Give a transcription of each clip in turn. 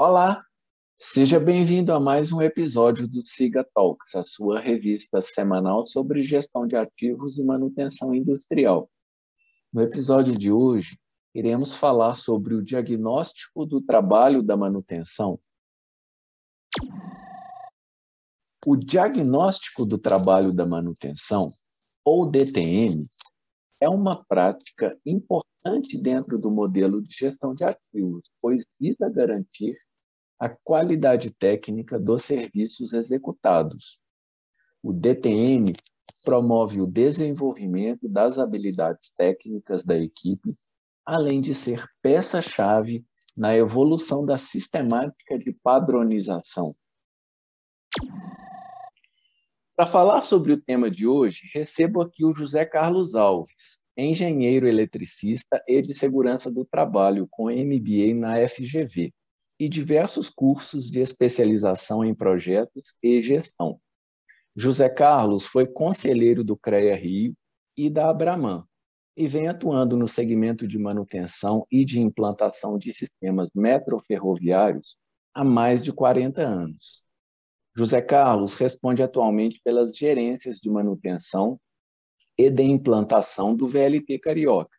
Olá, seja bem-vindo a mais um episódio do Siga Talks, a sua revista semanal sobre gestão de ativos e manutenção industrial. No episódio de hoje, iremos falar sobre o diagnóstico do trabalho da manutenção. O diagnóstico do trabalho da manutenção, ou DTM, é uma prática importante dentro do modelo de gestão de ativos, pois visa garantir a qualidade técnica dos serviços executados. O DTM promove o desenvolvimento das habilidades técnicas da equipe, além de ser peça-chave na evolução da sistemática de padronização. Para falar sobre o tema de hoje, recebo aqui o José Carlos Alves, engenheiro eletricista e de segurança do trabalho com MBA na FGV e diversos cursos de especialização em projetos e gestão. José Carlos foi conselheiro do CREA Rio e da Abraman e vem atuando no segmento de manutenção e de implantação de sistemas metroferroviários há mais de 40 anos. José Carlos responde atualmente pelas gerências de manutenção e de implantação do VLT Carioca,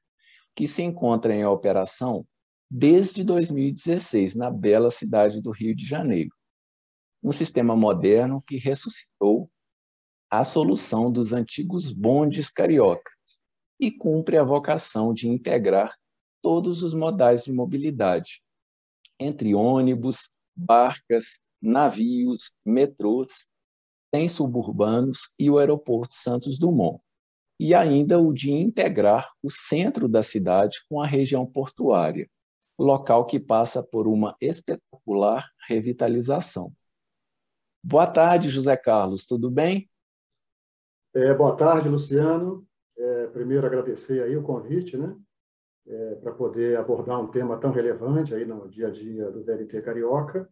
que se encontra em operação desde 2016 na bela cidade do Rio de Janeiro. Um sistema moderno que ressuscitou a solução dos antigos bondes cariocas e cumpre a vocação de integrar todos os modais de mobilidade, entre ônibus, barcas, navios, metrôs, trens suburbanos e o aeroporto Santos Dumont. E ainda o de integrar o centro da cidade com a região portuária, local que passa por uma espetacular revitalização. Boa tarde, José Carlos, tudo bem? É, boa tarde, Luciano. É, primeiro agradecer aí o convite, né, é, para poder abordar um tema tão relevante aí no dia a dia do VLT Carioca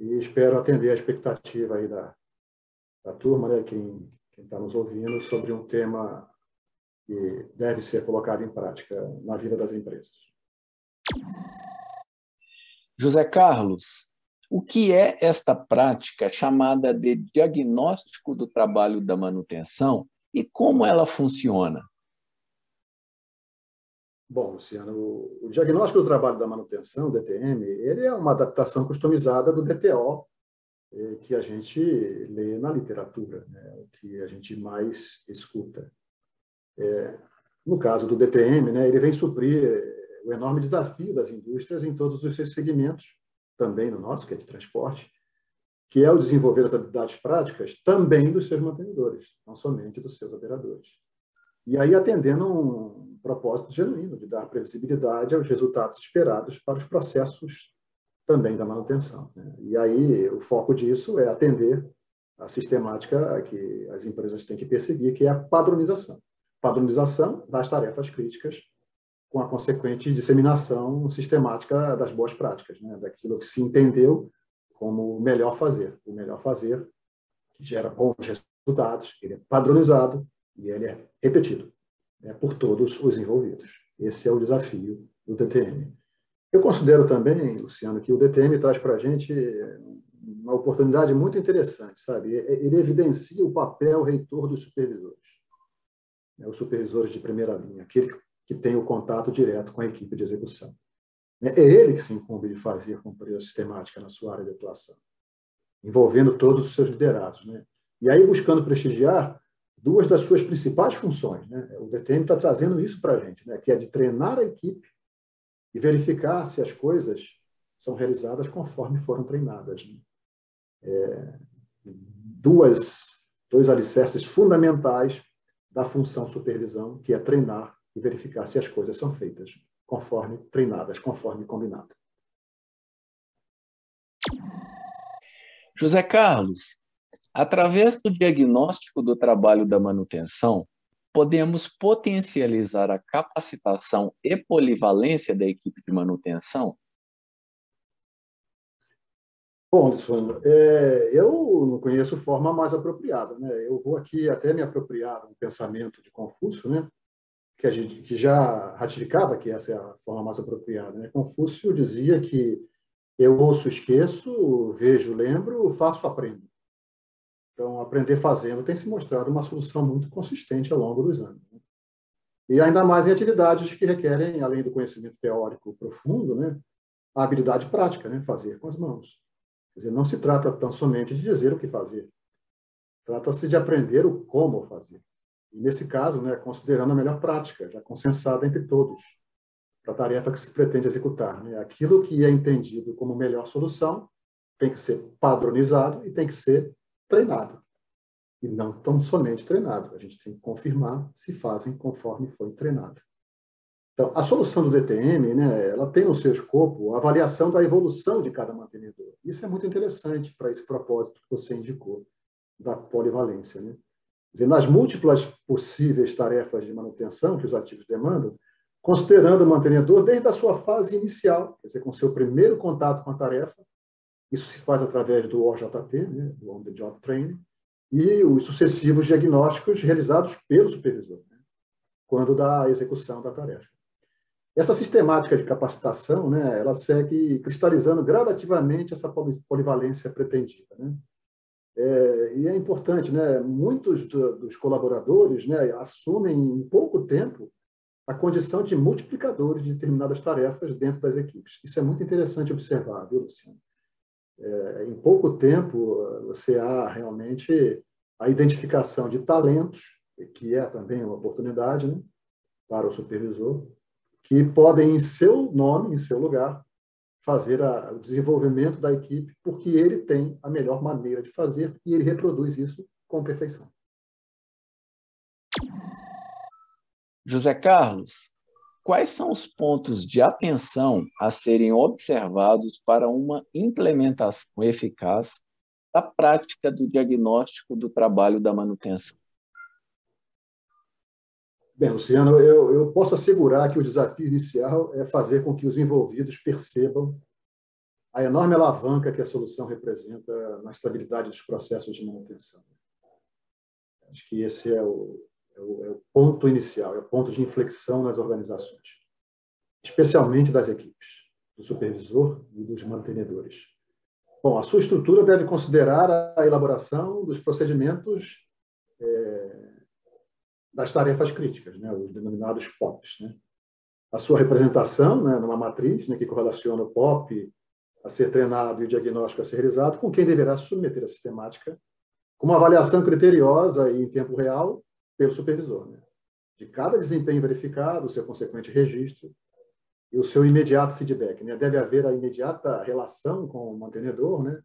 e espero atender a expectativa aí da, da turma, né, quem está nos ouvindo, sobre um tema que deve ser colocado em prática na vida das empresas. José Carlos, o que é esta prática chamada de diagnóstico do trabalho da manutenção e como ela funciona? Bom, Luciano, o diagnóstico do trabalho da manutenção, DTM, ele é uma adaptação customizada do DTO eh, que a gente lê na literatura, né? o que a gente mais escuta. É, no caso do DTM, né, ele vem suprir o enorme desafio das indústrias em todos os seus segmentos, também no nosso, que é de transporte, que é o desenvolver as habilidades práticas também dos seus mantenedores, não somente dos seus operadores. E aí atendendo um propósito genuíno de dar previsibilidade aos resultados esperados para os processos também da manutenção. Né? E aí o foco disso é atender a sistemática que as empresas têm que perseguir, que é a padronização. Padronização das tarefas críticas com a consequente disseminação sistemática das boas práticas, né? daquilo que se entendeu como o melhor fazer. O melhor fazer que gera bons resultados, ele é padronizado, e ele é repetido né, por todos os envolvidos. Esse é o desafio do DTM. Eu considero também, Luciano, que o DTM traz para a gente uma oportunidade muito interessante, sabe? Ele evidencia o papel reitor dos supervisores, né, os supervisores de primeira linha, aquele que tem o contato direto com a equipe de execução. É ele que se incumbe de fazer a sistemática na sua área de atuação, envolvendo todos os seus liderados. Né? E aí, buscando prestigiar duas das suas principais funções. Né? O DTM está trazendo isso para a gente, né? que é de treinar a equipe e verificar se as coisas são realizadas conforme foram treinadas. Né? É, duas, dois alicerces fundamentais da função supervisão, que é treinar e verificar se as coisas são feitas conforme treinadas, conforme combinado. José Carlos, Através do diagnóstico do trabalho da manutenção, podemos potencializar a capacitação e polivalência da equipe de manutenção? Bom, Luciano, é, eu não conheço forma mais apropriada. Né? Eu vou aqui até me apropriar do pensamento de Confúcio, né? Que, a gente, que já ratificava que essa é a forma mais apropriada. Né? Confúcio dizia que Eu ouço, esqueço, vejo, lembro, faço, aprendo. Então, aprender fazendo tem se mostrado uma solução muito consistente ao longo dos anos. Né? E ainda mais em atividades que requerem, além do conhecimento teórico profundo, né, a habilidade prática, né, fazer com as mãos. Quer dizer, não se trata tão somente de dizer o que fazer, trata-se de aprender o como fazer. Nesse caso, né, considerando a melhor prática, já consensada entre todos, para a tarefa que se pretende executar. Né? Aquilo que é entendido como melhor solução tem que ser padronizado e tem que ser treinado. E não tão somente treinado. A gente tem que confirmar se fazem conforme foi treinado. Então, a solução do DTM, né, ela tem no seu escopo a avaliação da evolução de cada mantenedor. Isso é muito interessante para esse propósito que você indicou, da polivalência. Né? Nas múltiplas possíveis tarefas de manutenção que os ativos demandam, considerando o mantenedor desde a sua fase inicial, quer dizer, com seu primeiro contato com a tarefa, isso se faz através do OJT, né, do On the Job Training, e os sucessivos diagnósticos realizados pelo supervisor, né, quando da execução da tarefa. Essa sistemática de capacitação, né, ela segue cristalizando gradativamente essa polivalência pretendida. Né? É, e é importante, né, muitos do, dos colaboradores né, assumem em pouco tempo a condição de multiplicadores de determinadas tarefas dentro das equipes. Isso é muito interessante observar, viu, Luciano? É, em pouco tempo, você há realmente a identificação de talentos, que é também uma oportunidade né, para o supervisor, que podem, em seu nome, em seu lugar, fazer a, o desenvolvimento da equipe, porque ele tem a melhor maneira de fazer e ele reproduz isso com perfeição. José Carlos, quais são os pontos de atenção a serem observados para uma implementação eficaz da prática do diagnóstico do trabalho da manutenção? Bem, Luciano, eu, eu posso assegurar que o desafio inicial é fazer com que os envolvidos percebam a enorme alavanca que a solução representa na estabilidade dos processos de manutenção. Acho que esse é o, é o, é o ponto inicial, é o ponto de inflexão nas organizações, especialmente das equipes, do supervisor e dos mantenedores. Bom, a sua estrutura deve considerar a elaboração dos procedimentos é, das tarefas críticas, né, os denominados POPs. Né? A sua representação né, numa matriz né, que correlaciona o POP a ser treinado e o diagnóstico a ser realizado com quem deverá submeter a sistemática, com uma avaliação criteriosa e em tempo real pelo supervisor. Né? De cada desempenho verificado, o seu consequente registro e o seu imediato feedback. Né? Deve haver a imediata relação com o mantenedor né?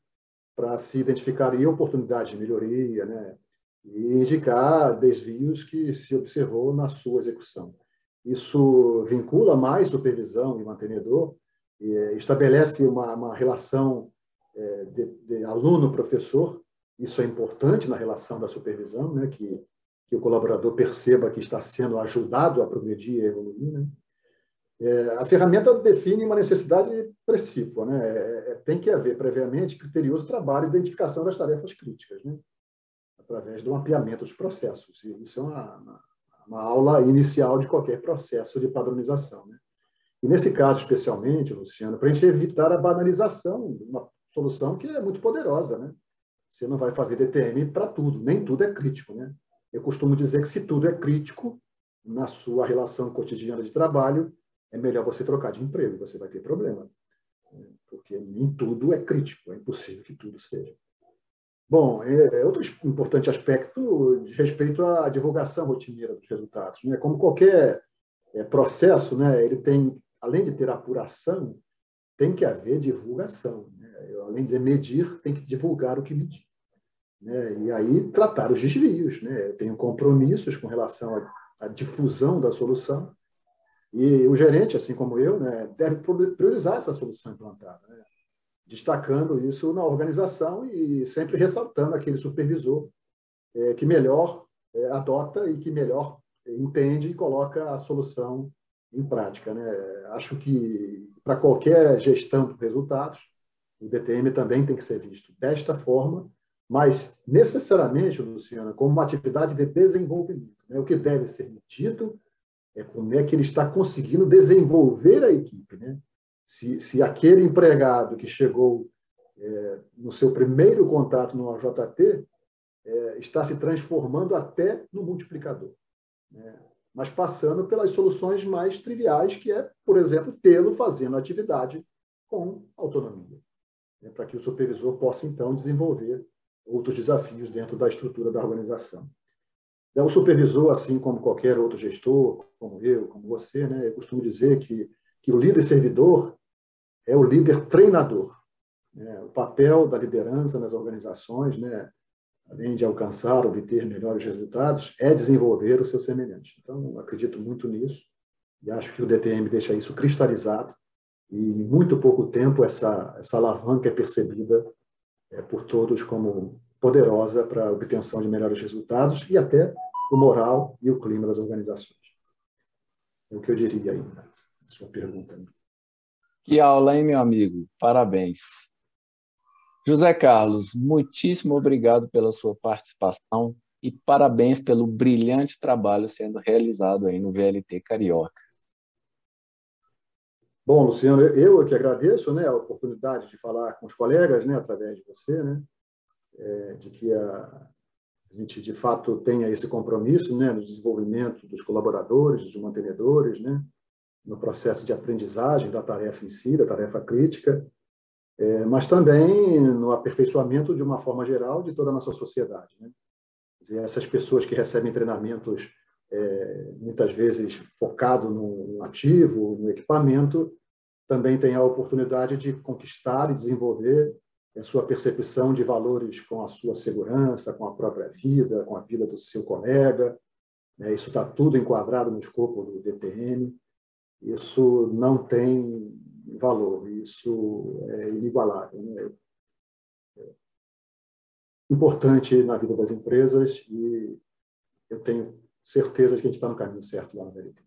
para se identificar oportunidades de melhoria, né? E indicar desvios que se observou na sua execução. Isso vincula mais supervisão e mantenedor, e eh, estabelece uma, uma relação é, de, de aluno-professor. Isso é importante na relação da supervisão, né, que, que o colaborador perceba que está sendo ajudado a progredir e evoluir. Né? É, a ferramenta define uma necessidade precípua. Né? É, é, tem que haver previamente criterioso trabalho e identificação das tarefas críticas. Né? Através do mapeamento dos processos. E isso é uma, uma, aula inicial de qualquer processo de padronização. Né? E nesse caso, especialmente, Luciano, para a gente evitar a banalização uma solução que é muito poderosa. Né? Você não vai fazer DTM para tudo, nem tudo é crítico. Né? Eu costumo dizer que se tudo é crítico na sua relação cotidiana de trabalho, é melhor você trocar de emprego, você vai ter problema. Né? Porque nem tudo é crítico, é impossível que tudo seja. Bom, é, é outro importante aspecto de respeito à divulgação rotineira dos resultados. Né? Como qualquer é, processo, né, ele tem, além de ter apuração, tem que haver divulgação. Né? Além de medir, tem que divulgar o que medir. Né? E aí tratar os desvios. Né? Eu tenho compromissos com relação à, à difusão da solução. E o gerente, assim como eu, né, deve priorizar essa solução implantada. Né? Destacando isso na organização e sempre ressaltando aquele supervisor é, que melhor é, adota e que melhor entende e coloca a solução em prática. Né? Acho que para qualquer gestão de resultados, o DTM também tem que ser visto desta forma, mas necessariamente, Luciana, como uma atividade de desenvolvimento. Né? O que deve ser dito é como é que ele está conseguindo desenvolver a equipe, né? Se, se aquele empregado que chegou é, no seu primeiro contato no OJT é, está se transformando até no multiplicador. Né? Mas passando pelas soluções mais triviais, que é, por exemplo, tê-lo fazendo atividade com autonomia, né? para que o supervisor possa, então, desenvolver outros desafios dentro da estrutura da organização. É, o supervisor, assim como qualquer outro gestor, como eu, como você, né, eu costumo dizer que, que o líder servidor é o líder treinador. Né? O papel da liderança nas organizações, né, além de alcançar, obter melhores resultados, é desenvolver o seu semelhante. Então, acredito muito nisso e acho que o DTM deixa isso cristalizado e em muito pouco tempo essa, essa alavanca é percebida é, por todos como poderosa para a obtenção de melhores resultados e até o moral e o clima das organizações. É o que eu diria aí na sua pergunta. Que aula, hein, meu amigo? Parabéns. José Carlos, muitíssimo obrigado pela sua participação e parabéns pelo brilhante trabalho sendo realizado aí no VLT Carioca. Bom, Luciano, eu é que agradeço né, a oportunidade de falar com os colegas, né, através de você, né, é, de que a, a, gente, de fato, tenha esse compromisso né, no desenvolvimento dos colaboradores, dos mantenedores, né, no processo de aprendizagem da tarefa em si, da tarefa crítica, é, mas também no aperfeiçoamento, de uma forma geral, de toda a nossa sociedade. Né? Dizer, essas pessoas que recebem treinamentos, é, muitas vezes focado no ativo, no equipamento, também têm a oportunidade de conquistar e desenvolver a sua percepção de valores com a sua segurança, com a própria vida, com a vida do seu colega. Né? Isso está tudo enquadrado no escopo do DTM. Isso não tem valor, isso é inigualável. Né? É importante na vida das empresas e eu tenho certeza de que a gente está no caminho certo lá na VLT.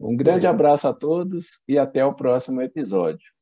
Um grande abraço a todos e até o próximo episódio.